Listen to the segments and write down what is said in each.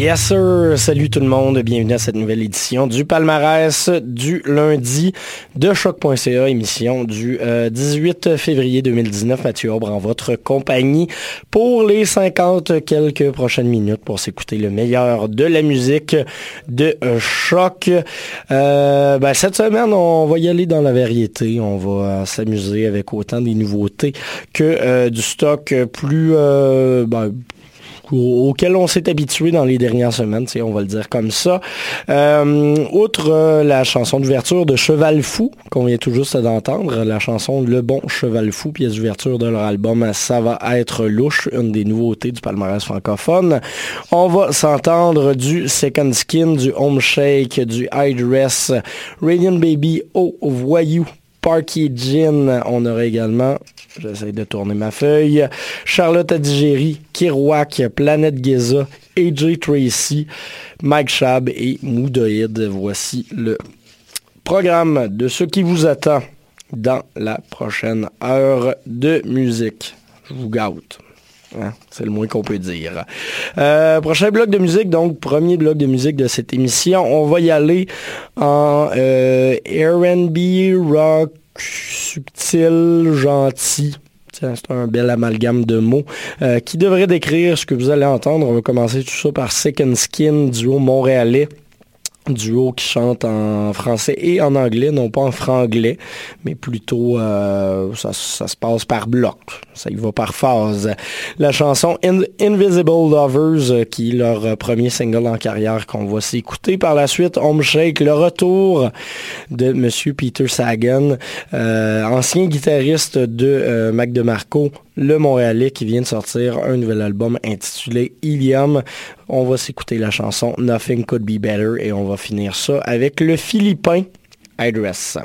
Yes sir, salut tout le monde, bienvenue à cette nouvelle édition du palmarès du lundi de choc.ca, émission du 18 euh, février 2019. Mathieu Aubre en votre compagnie pour les 50 quelques prochaines minutes pour s'écouter le meilleur de la musique de euh, choc. Euh, ben, cette semaine, on va y aller dans la variété, on va s'amuser avec autant des nouveautés que du stock plus... Ben, auquel on s'est habitué dans les dernières semaines, on va le dire comme ça. Euh, outre euh, la chanson d'ouverture de Cheval Fou, qu'on vient tout juste d'entendre, la chanson Le Bon Cheval Fou, pièce d'ouverture de leur album Ça va être louche, une des nouveautés du palmarès francophone. On va s'entendre du Second Skin, du Home Shake, du High Dress, Radiant Baby, Oh Voyou, Parky Gin. On aura également, j'essaie de tourner ma feuille, Charlotte Adigéry, Kirouac, Planète Geza, AJ Tracy, Mike Shab et Moudoïd. Voici le programme de ce qui vous attend dans la prochaine heure de musique. Je vous gâte. Hein, c'est le moins qu'on peut dire. Euh, prochain bloc de musique, donc premier bloc de musique de cette émission. On va y aller en euh, R&B, rock, subtil, gentil. C'est un bel amalgame de mots euh, qui devrait décrire ce que vous allez entendre? On va commencer tout ça par Second Skin, duo montréalais duo qui chante en français et en anglais, non pas en franglais, mais plutôt euh, ça, se passe par bloc, ça y va par phase. La chanson Invisible Lovers, euh, qui est leur premier single en carrière qu'on va s'écouter par la suite, Home Shake, le retour de Monsieur Peter Sagan, euh, ancien guitariste de Mac DeMarco, le Montréalais qui vient de sortir un nouvel album intitulé Ilium. On va s'écouter la chanson Nothing Could Be Better et on va finir ça avec le Philippin Idress.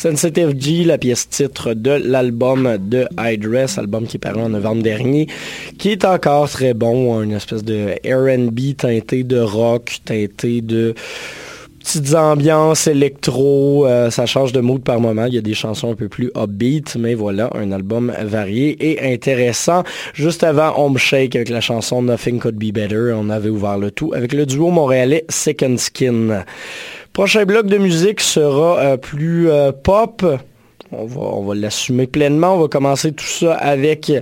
Sensitive G, la pièce titre de l'album de Idress, album qui est paru en novembre dernier, qui est encore très bon, une espèce de R&B teinté de rock, teinté de petites ambiances électro, euh, ça change de mood par moment. Il y a des chansons un peu plus upbeat, mais voilà, un album varié et intéressant. Juste avant Home Shake avec la chanson Nothing Could Be Better, on avait ouvert le tout avec le duo montréalais Second Skin. Prochain bloc de musique sera euh, plus euh, pop. On va, l'assumer pleinement. On va commencer tout ça avec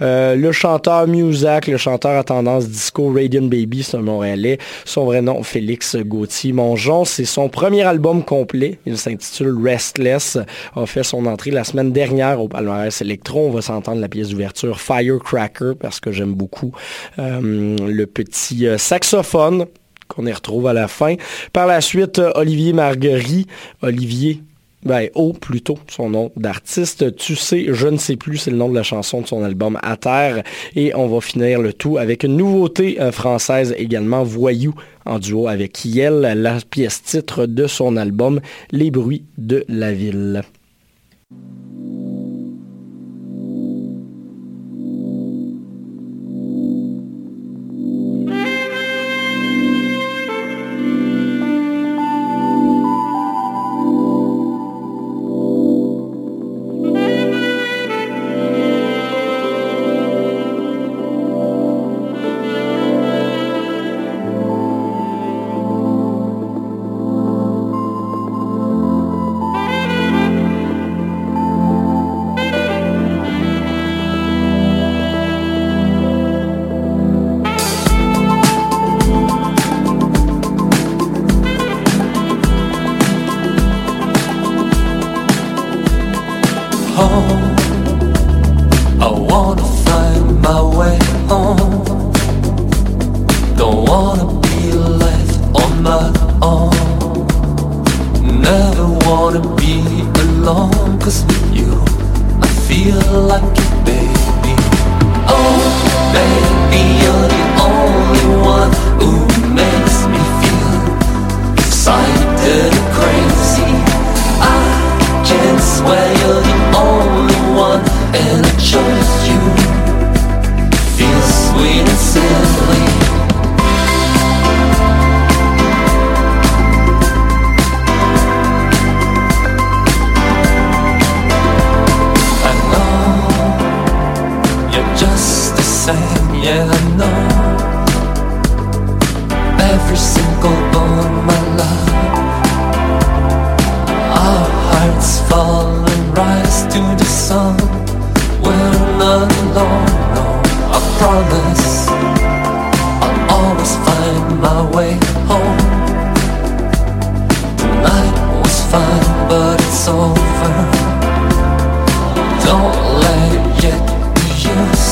euh, le chanteur Muzak, le chanteur à tendance disco Radiant Baby, c'est un Montréalais. Son vrai nom, Félix Gauthier Mongeon. C'est son premier album complet. Il s'intitule Restless. A fait son entrée la semaine dernière au palmarès Electro. On va s'entendre la pièce d'ouverture Firecracker parce que j'aime beaucoup le petit saxophone qu'on y retrouve à la fin. Par la suite, euh, Olivier Marguerite, Olivier ben, O plutôt, son nom d'artiste. Tu sais, je ne sais plus, c'est le nom de la chanson de son album À terre. Et on va finir le tout avec une nouveauté euh, française également, Voyou, en duo avec Kiel, la pièce titre de son album Les bruits de la ville.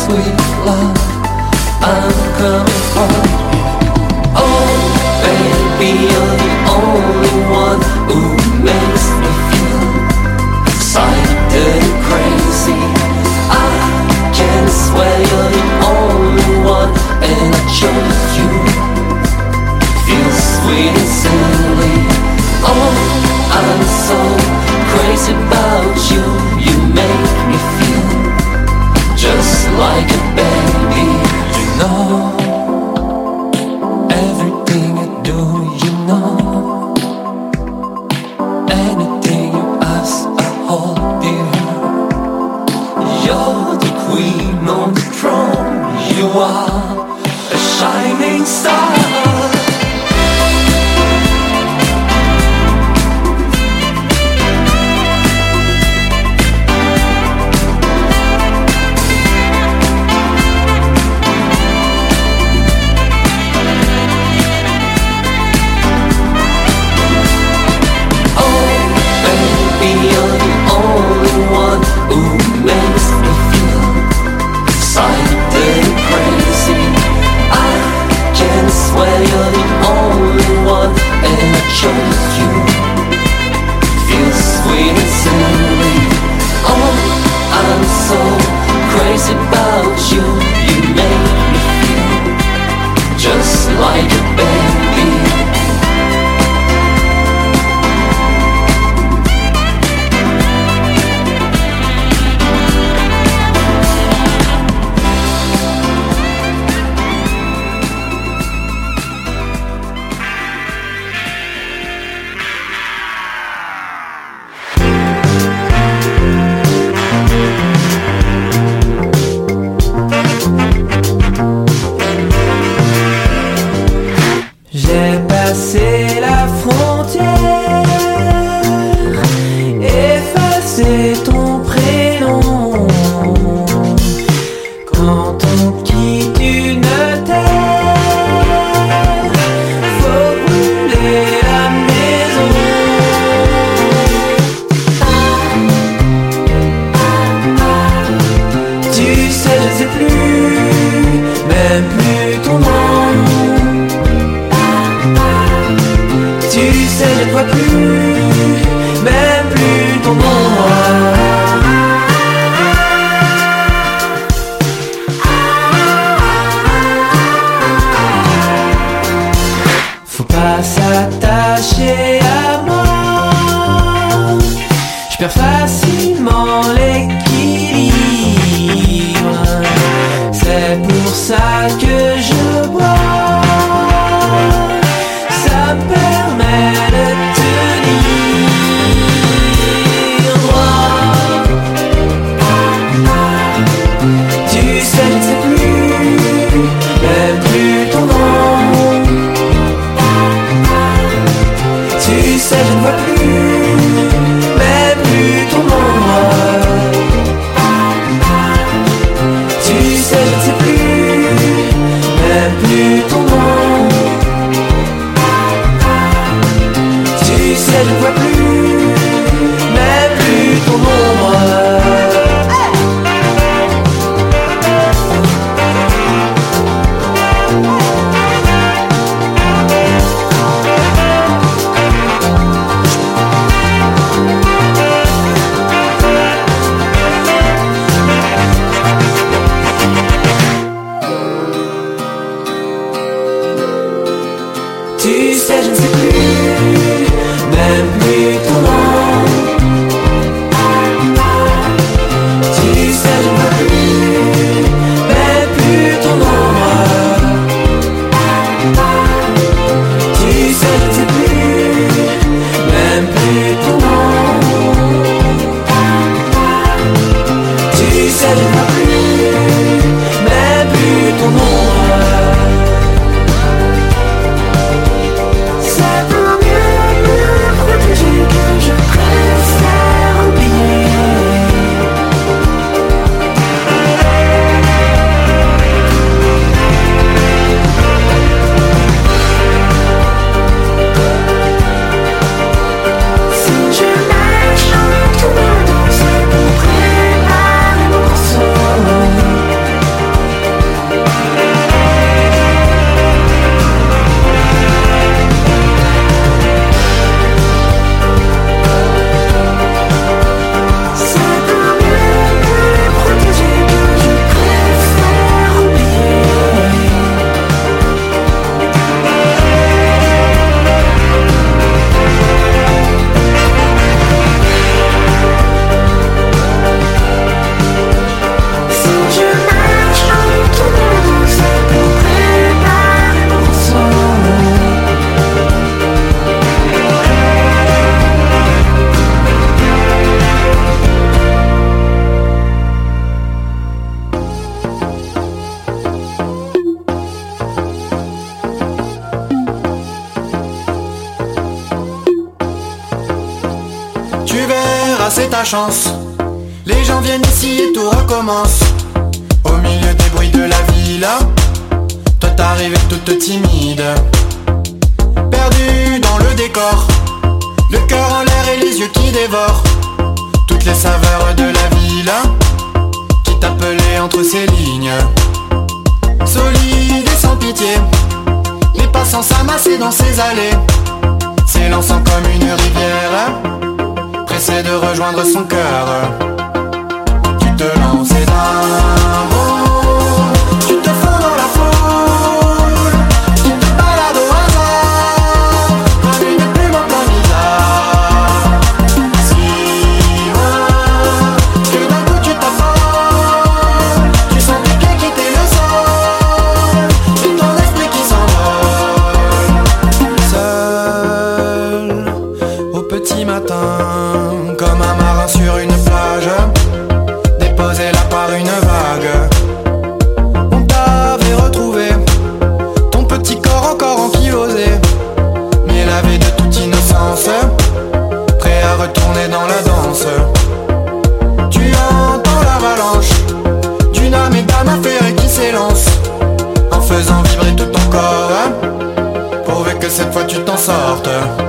sweet love I'm coming for Oh, baby, you're the only one Who makes me feel excited and crazy. I can swear you're the only one And I chose you. Feel sweet and silly. Oh, I'm so Les gens viennent ici et tout recommence. Au milieu des bruits de la ville, toi t'arrives toute timide. Perdu dans le décor, le cœur en l'air et les yeux qui dévorent. Toutes les saveurs de la ville qui t'appelait entre ces lignes. Solide et sans pitié, les passants s'amassaient dans ces allées, s'élançant comme une rivière, pressé de rejoindre son cœur. Tu te lances d'un after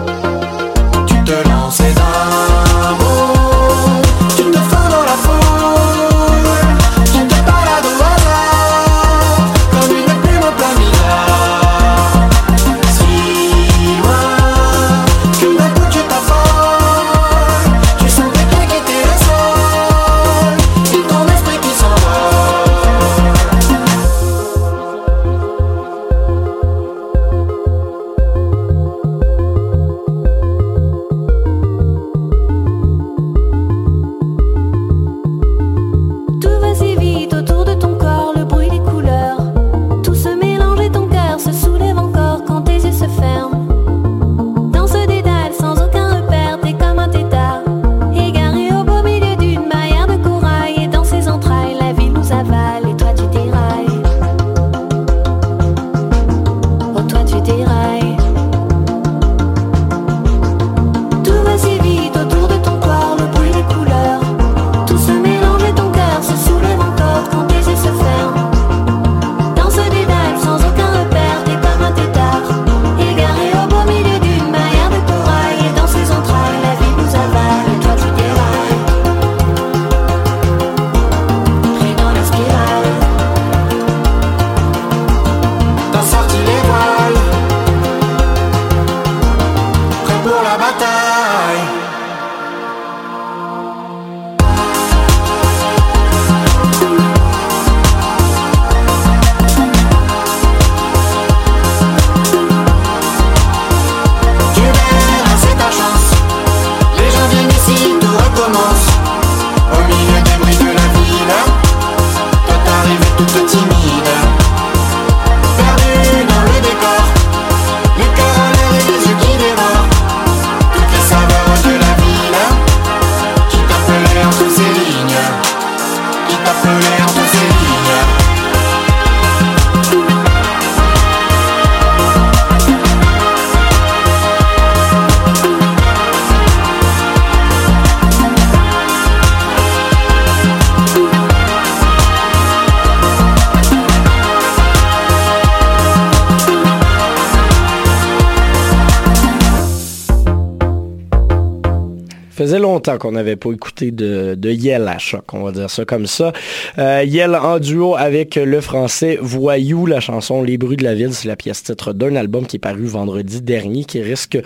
longtemps qu'on n'avait pas écouté de, de Yel à choc, on va dire ça comme ça. Euh, Yel en duo avec le français Voyou, la chanson Les bruits de la ville, c'est la pièce titre d'un album qui est paru vendredi dernier, qui risque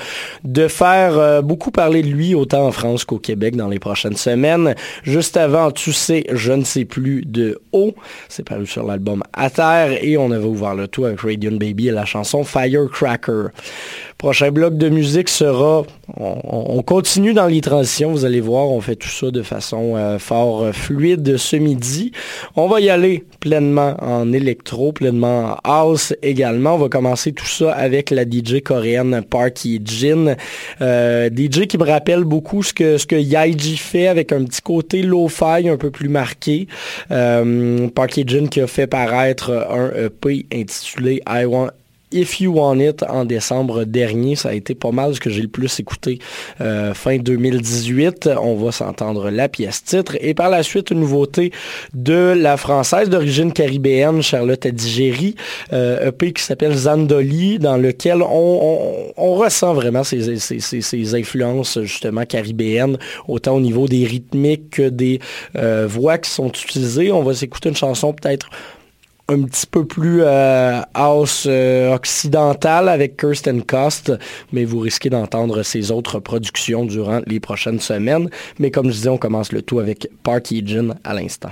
de faire euh, beaucoup parler de lui, autant en France qu'au Québec dans les prochaines semaines. Juste avant, tu sais, je ne sais plus de haut, c'est paru sur l'album À terre, et on avait ouvert le tout avec Radiant Baby et la chanson Firecracker. Prochain bloc de musique sera, on, on continue dans les transitions, vous allez voir, on fait tout ça de façon euh, fort euh, fluide ce midi. On va y aller pleinement en électro, pleinement en house également. On va commencer tout ça avec la DJ coréenne Parky Jin. Euh, DJ qui me rappelle beaucoup ce que, ce que Yaiji fait avec un petit côté lo-fi un peu plus marqué. Parky Jin qui a fait paraître un EP intitulé I Want If You Want It en décembre dernier. Ça a été pas mal ce que j'ai le plus écouté euh, fin 2018. On va s'entendre la pièce titre. Et par la suite, une nouveauté de la française d'origine caribéenne, Charlotte Adigéry, euh, EP qui s'appelle Zandoli, dans lequel on, on, ressent vraiment ces, ces, ces, influences justement caribéennes, autant au niveau des rythmiques que des euh, voix qui sont utilisées. On va s'écouter une chanson peut-être un petit peu plus euh, house euh, avec Kirsten Cost, mais vous risquez d'entendre ses autres productions durant les prochaines semaines. Mais comme je disais, on commence le tout avec Park Jin à l'instant.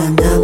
When the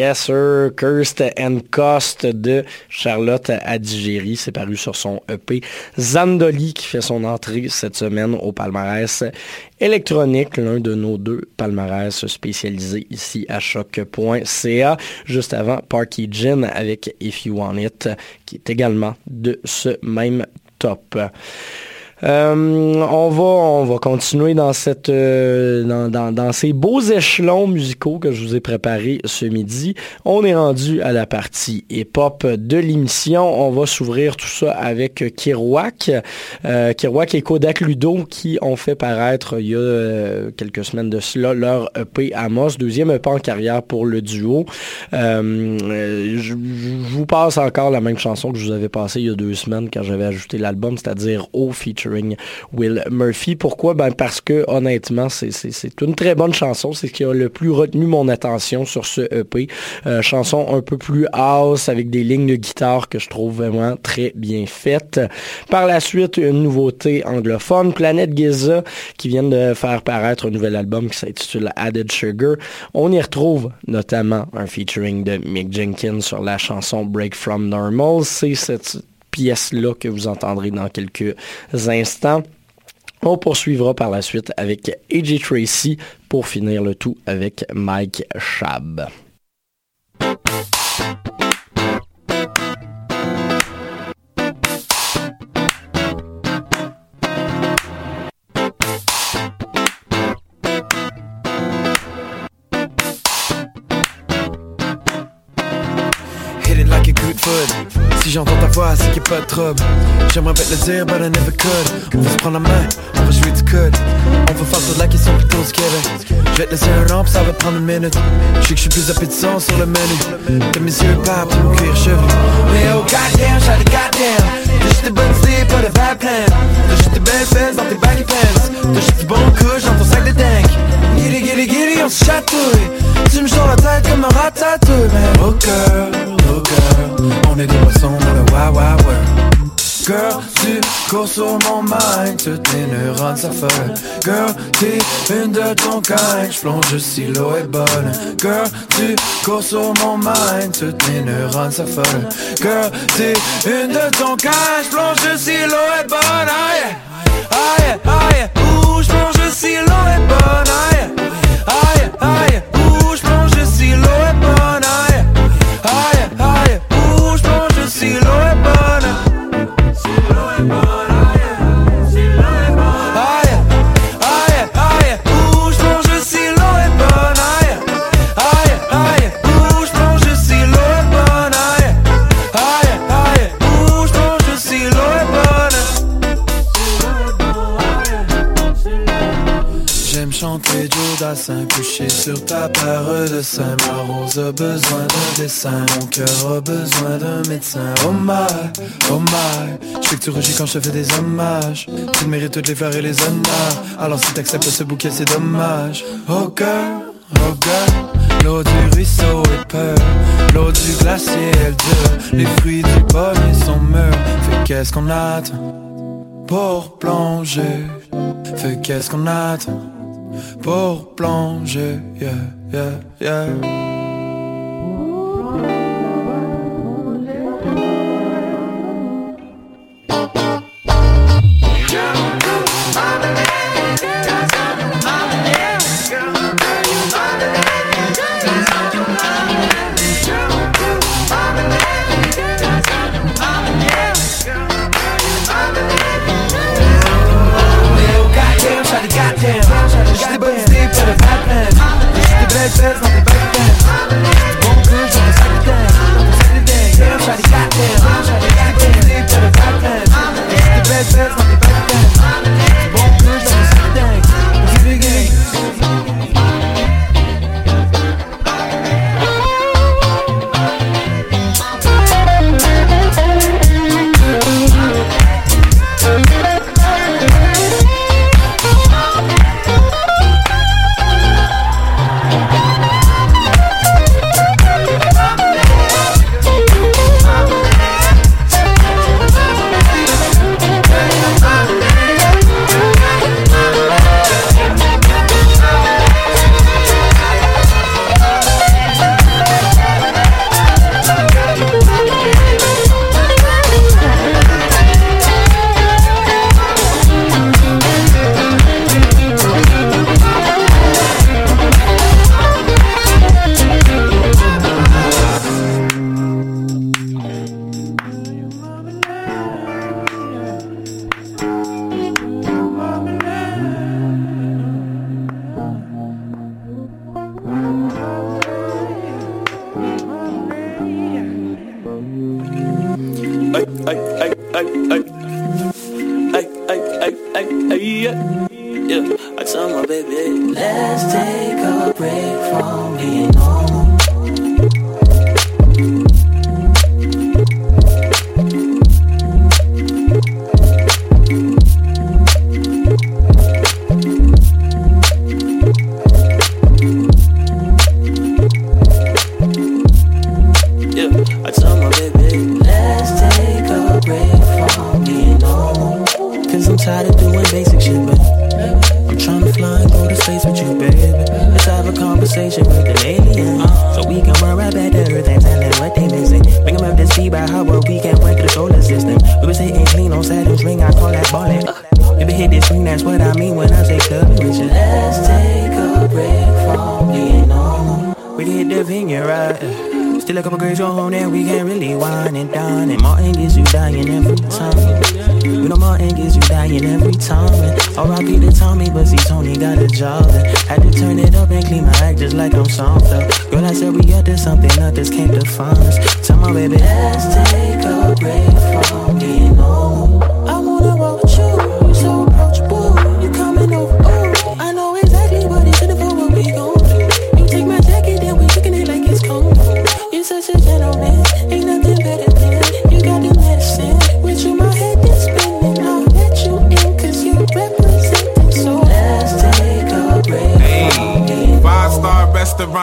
Yes, sir. Cursed and Cost de Charlotte Adigéry. C'est paru sur son EP. Zandoli qui fait son entrée cette semaine au palmarès électronique, l'un de nos deux palmarès spécialisés ici à choc.ca. Juste avant, Parky Gin avec If You Want It, qui est également de ce même top. Euh, on, va, on va continuer euh, dans, ces beaux échelons musicaux que je vous ai préparés ce midi. On est rendu à la partie hip-hop de l'émission. On va s'ouvrir tout ça avec Kirouac. Euh, et Kodak Ludo qui ont fait paraître il y a euh, quelques semaines de cela leur EP Amos, deuxième EP en carrière pour le duo. je, je vous passe encore la même chanson que je vous avais passée il y a deux semaines quand j'avais ajouté l'album, c'est-à-dire O feature Will Murphy. Pourquoi? Ben parce que honnêtement, c'est une très bonne chanson. C'est ce qui a le plus retenu mon attention sur ce EP. Euh, chanson un peu plus house avec des lignes de guitare que je trouve vraiment très bien faites. Par la suite, une nouveauté anglophone, Planet Giza, qui vient de faire paraître un nouvel album qui s'intitule Added Sugar. On y retrouve notamment un featuring de Mick Jenkins sur la chanson Break From Normal. C'est cette pièce-là que vous entendrez dans quelques instants. On poursuivra par la suite avec AJ Tracy pour finir le tout avec Mike Shab. J'entends ta voix, c'est qu'il n'y a pas de trouble. J'aimerais bien le dire, but I never could. On va se prendre la main, on va jouer du code. On va faire toute la question plutôt ce Je vais te laisser un an, ça va prendre une minute. Je sais que je suis plus appétissant sur le menu. T'as mes yeux papes, tu mon cuir chevelu. Mais oh goddamn, the goddamn. T'as juste des bonnes idées, pas de bad plan. T'as juste des belles fesses dans tes baggy pants. T'as juste du bon couche dans ton sac de dank. Gilly, gilly, gilly, on se chatouille. Tu me sors la tête comme un ratatouille. Mais oh girl, oh girl, on est des poissons dans. Girl, tu cours sur mon mind, toutes tes neurones s'affolent Girl, t'es une de ton kind, j'plonge si l'eau est bonne. Girl, tu cours sur mon mind, toutes tes neurones s'affolent Girl, t'es une de ton kind, j'plonge si l'eau est bonne. Aïe, aïe, aïe, ouh, j'plonge si l'eau est bonne? Couché sur ta paire de seins Ma rose a besoin d'un dessin. Mon cœur a besoin d'un médecin. Oh my, oh my. Je sais que tu rougis quand je fais des hommages. Tu mérites toutes les fleurs et les honneurs. Alors si t'acceptes ce bouquet c'est dommage. Oh girl, oh girl. L'eau du ruisseau est peur. L'eau du glacier elle dure. Les fruits du pommier sont mûrs. Fait qu'est-ce qu'on attend pour plonger. Fait qu'est-ce qu'on attend pour plonger, yeah, yeah, yeah.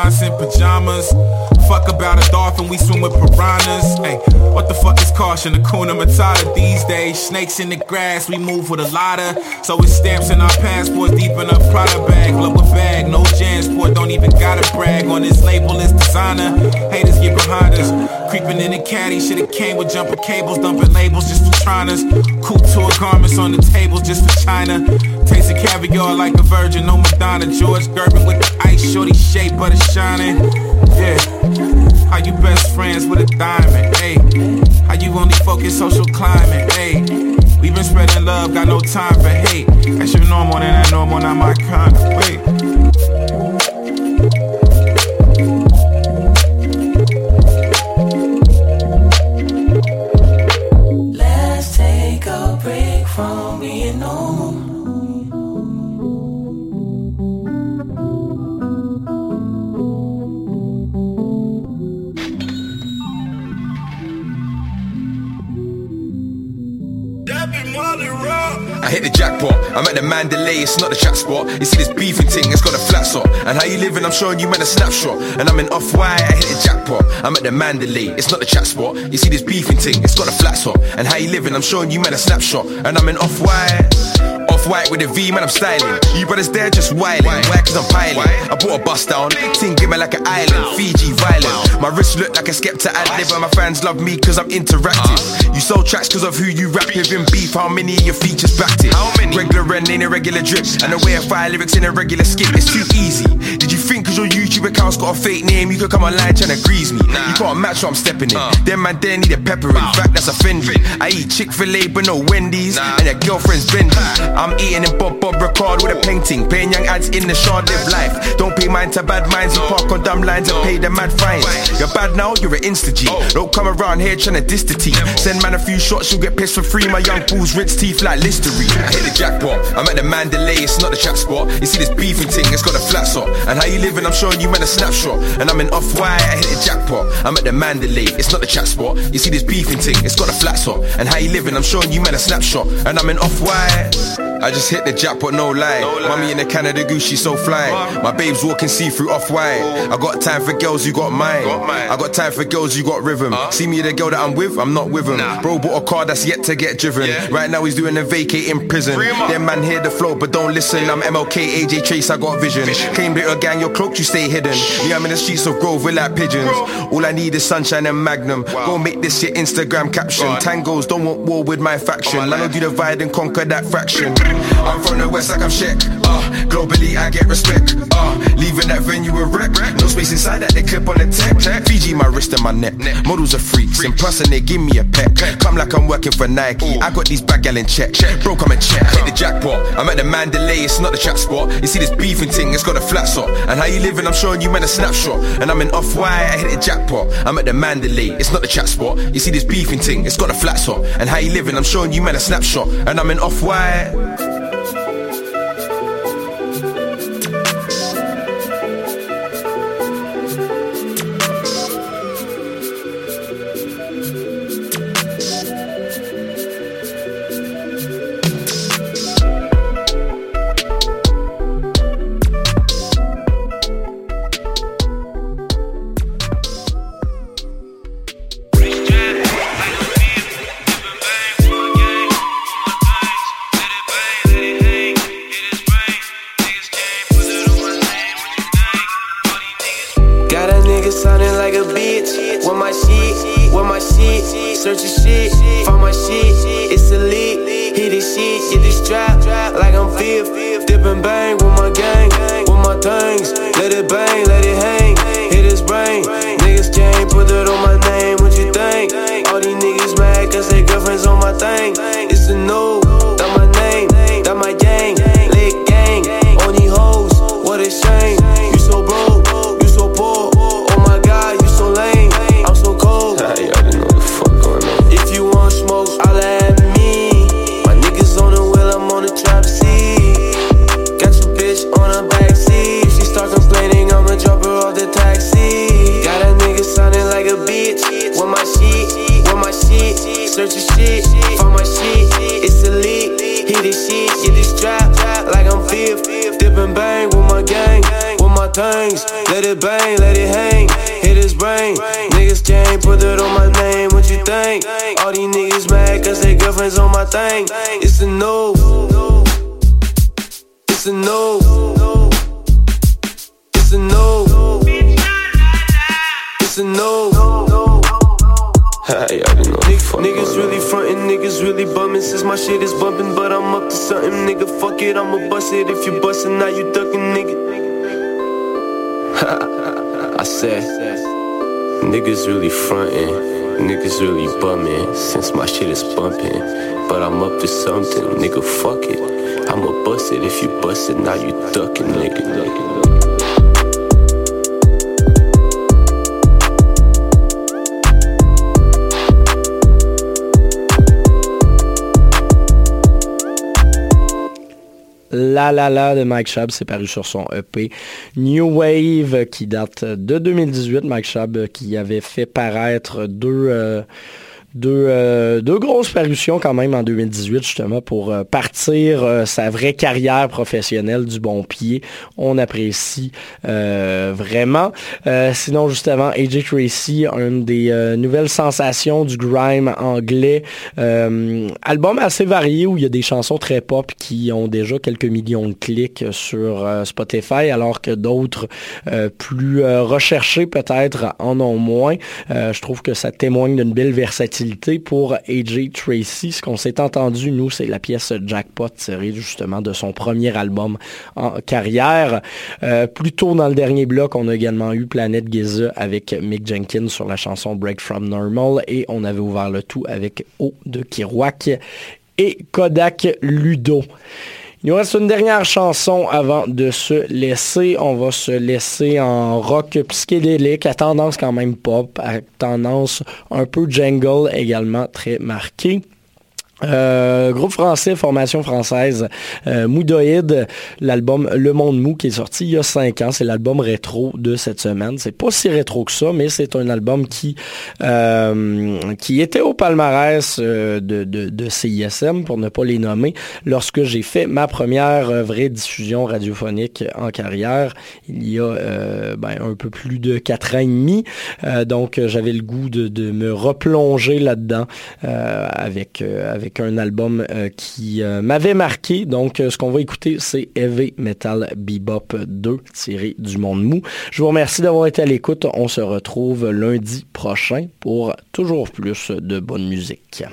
In pajamas. Fuck about a dolphin, we swim with piranhas. Hey, what the fuck is caution? Akuna Matata these days. Snakes in the grass, we move with a lotta. So it's stamps in our passports, deep in a Prada bag. Global bag, no Jansport, don't even gotta brag. On this label, it's designer. Haters get behind us. Creeping in the caddy, should've came with jumper cables, dumping labels just for triners. Coupe tour garments on the tables just for China. Tasting caviar like a virgin, no Madonna. George Gervin with the ice, shorty shape, but it's shining. Yeah. How you best friends with a diamond? Hey, how you only focus social climate? Hey, we been spreading love, got no time for hate. That's your normal, and that normal, not my kind. Wait. Jackpot, I'm at the Mandalay, it's not the chat spot. You see this beefing thing, it's got a flat spot. And how you living, I'm showing you man a snapshot. And I'm in off white, I hit the jackpot. I'm at the Mandalay, it's not the chat spot. You see this beefing thing, it's got a flat spot. And how you living, I'm showing you man a snapshot. And I'm in off white. Off white with a V, man, I'm styling. You brothers there just wildin'. Why? Cause I'm piling. I bought a bus down, ting give me like an island. Fiji violent. My wrist look like a skepta ad lib, and my fans love me cause I'm interactive. You sold tracks cause of who you rap with in beef. How many of your features backed it? How many? Regular and in a regular drip. And the way I fire lyrics in a regular skip, it's too easy. Did you think cause your YouTube account's got a fake name, you could come online trying to grease me? Nah. You can't match what I'm stepping in. Uh. Them man there need a pepper. In fact, that's offending. I eat Chick fil A, but no Wendy's. Nah. And your girlfriend's bendy. I'm eating in Bob Bob record with a painting. Paying young ads in the short live life. Don't pay mind to bad minds. You park on dumb lines and pay the mad fines. You're bad now, you're an insta G. Don't come around here trying to diss the team. Send man a few shots, you'll get pissed for free. My young bulls rinse teeth like Listerine. I hit the jackpot. I'm at the Mandalay, it's not the chat spot. You see this beefing thing, it's got a flat spot. And how you living, I'm showing you man a snapshot. And I'm in off white, I hit the jackpot. I'm at the Mandalay, it's not the chat spot. You see this beefing thing, it's got a flat spot. And how you living, I'm showing you man a snapshot. And I'm in off white. I just hit the jackpot, no lie. Mummy in the Canada goose, she so fly. My babes walking see through off white. Oh. I got time for girls, you got mine. I got time for girls, you got rhythm. See me, the girl that I'm with, I'm not with him. Bro bought a car that's yet to get driven. Right now he's doing a vacate in prison. Them man hear the flow, but don't listen. I'm MLK, AJ Trace, I got vision. Came little gang, you're cloaked, you stay hidden. Me, I'm in the streets of Grove, we're like pigeons. All I need is sunshine and magnum. Go make this your Instagram caption. Tangos don't want war with my faction. Man, I'll do divide and conquer that fraction. I'm from the west like I'm Shaq. Uh, globally I get respect. Uh, leaving that venue a wreck. No space inside that they clip on the tech. Fiji my wrist and my neck. Models are freaks. In person they give me a peck. Come like I'm working for Nike. I got these bag gal in check. Bro, come and check. Hit the jackpot. I'm at the Mandalay. It's not the chat spot. You see this beefing thing? It's got a flat spot. And how you living? I'm showing you man a snapshot. And I'm in off white. I hit the jackpot. I'm at the Mandalay. It's not the chat spot. You see this beefing thing? It's got a flat spot. And how you living? I'm showing you man a snapshot. And I'm in off white. La La La de Mike Schaub, c'est paru sur son EP New Wave qui date de 2018. Mike Schaub qui avait fait paraître deux, euh, deux, euh, deux grosses parutions quand même en 2018 justement pour euh, partir euh, sa vraie carrière professionnelle du bon pied. On apprécie euh, vraiment. Sinon juste avant, AJ Tracy, une des nouvelles sensations du grime anglais. Album assez varié où il y a des chansons très pop qui ont déjà quelques millions de clics sur Spotify alors que d'autres plus recherchés peut-être en ont moins. Je trouve que ça témoigne d'une belle versatilité pour AJ Tracy. Ce qu'on s'est entendu, nous, c'est la pièce Jackpot tirée justement de son premier album en carrière. Euh, plus tôt dans le dernier bloc, on a également eu Planète Giza avec Mick Jenkins sur la chanson Break From Normal et on avait ouvert le tout avec O de Kirouac et Kodak Ludo. Il nous reste une dernière chanson avant de se laisser. On va se laisser en rock psychédélique, à tendance quand même pop, à tendance un peu jungle également très marquée. Euh, groupe français, formation française, euh, l'album Le Monde Mou qui est sorti il y a cinq ans, c'est l'album rétro de cette semaine. C'est pas si rétro que ça, mais c'est un album qui euh, qui était au palmarès euh, de, de, de CISM, pour ne pas les nommer, lorsque j'ai fait ma première vraie diffusion radiophonique en carrière, il y a euh, ben, un peu plus de quatre ans et demi. Euh, donc j'avais le goût de, de me replonger là-dedans avec, euh, un album euh, qui euh, m'avait marqué. Donc, euh, ce qu'on va écouter, c'est Heavy Metal Bebop 2, tiré du Monde Mou. Je vous remercie d'avoir été à l'écoute. On se retrouve lundi prochain pour toujours plus de bonne musique.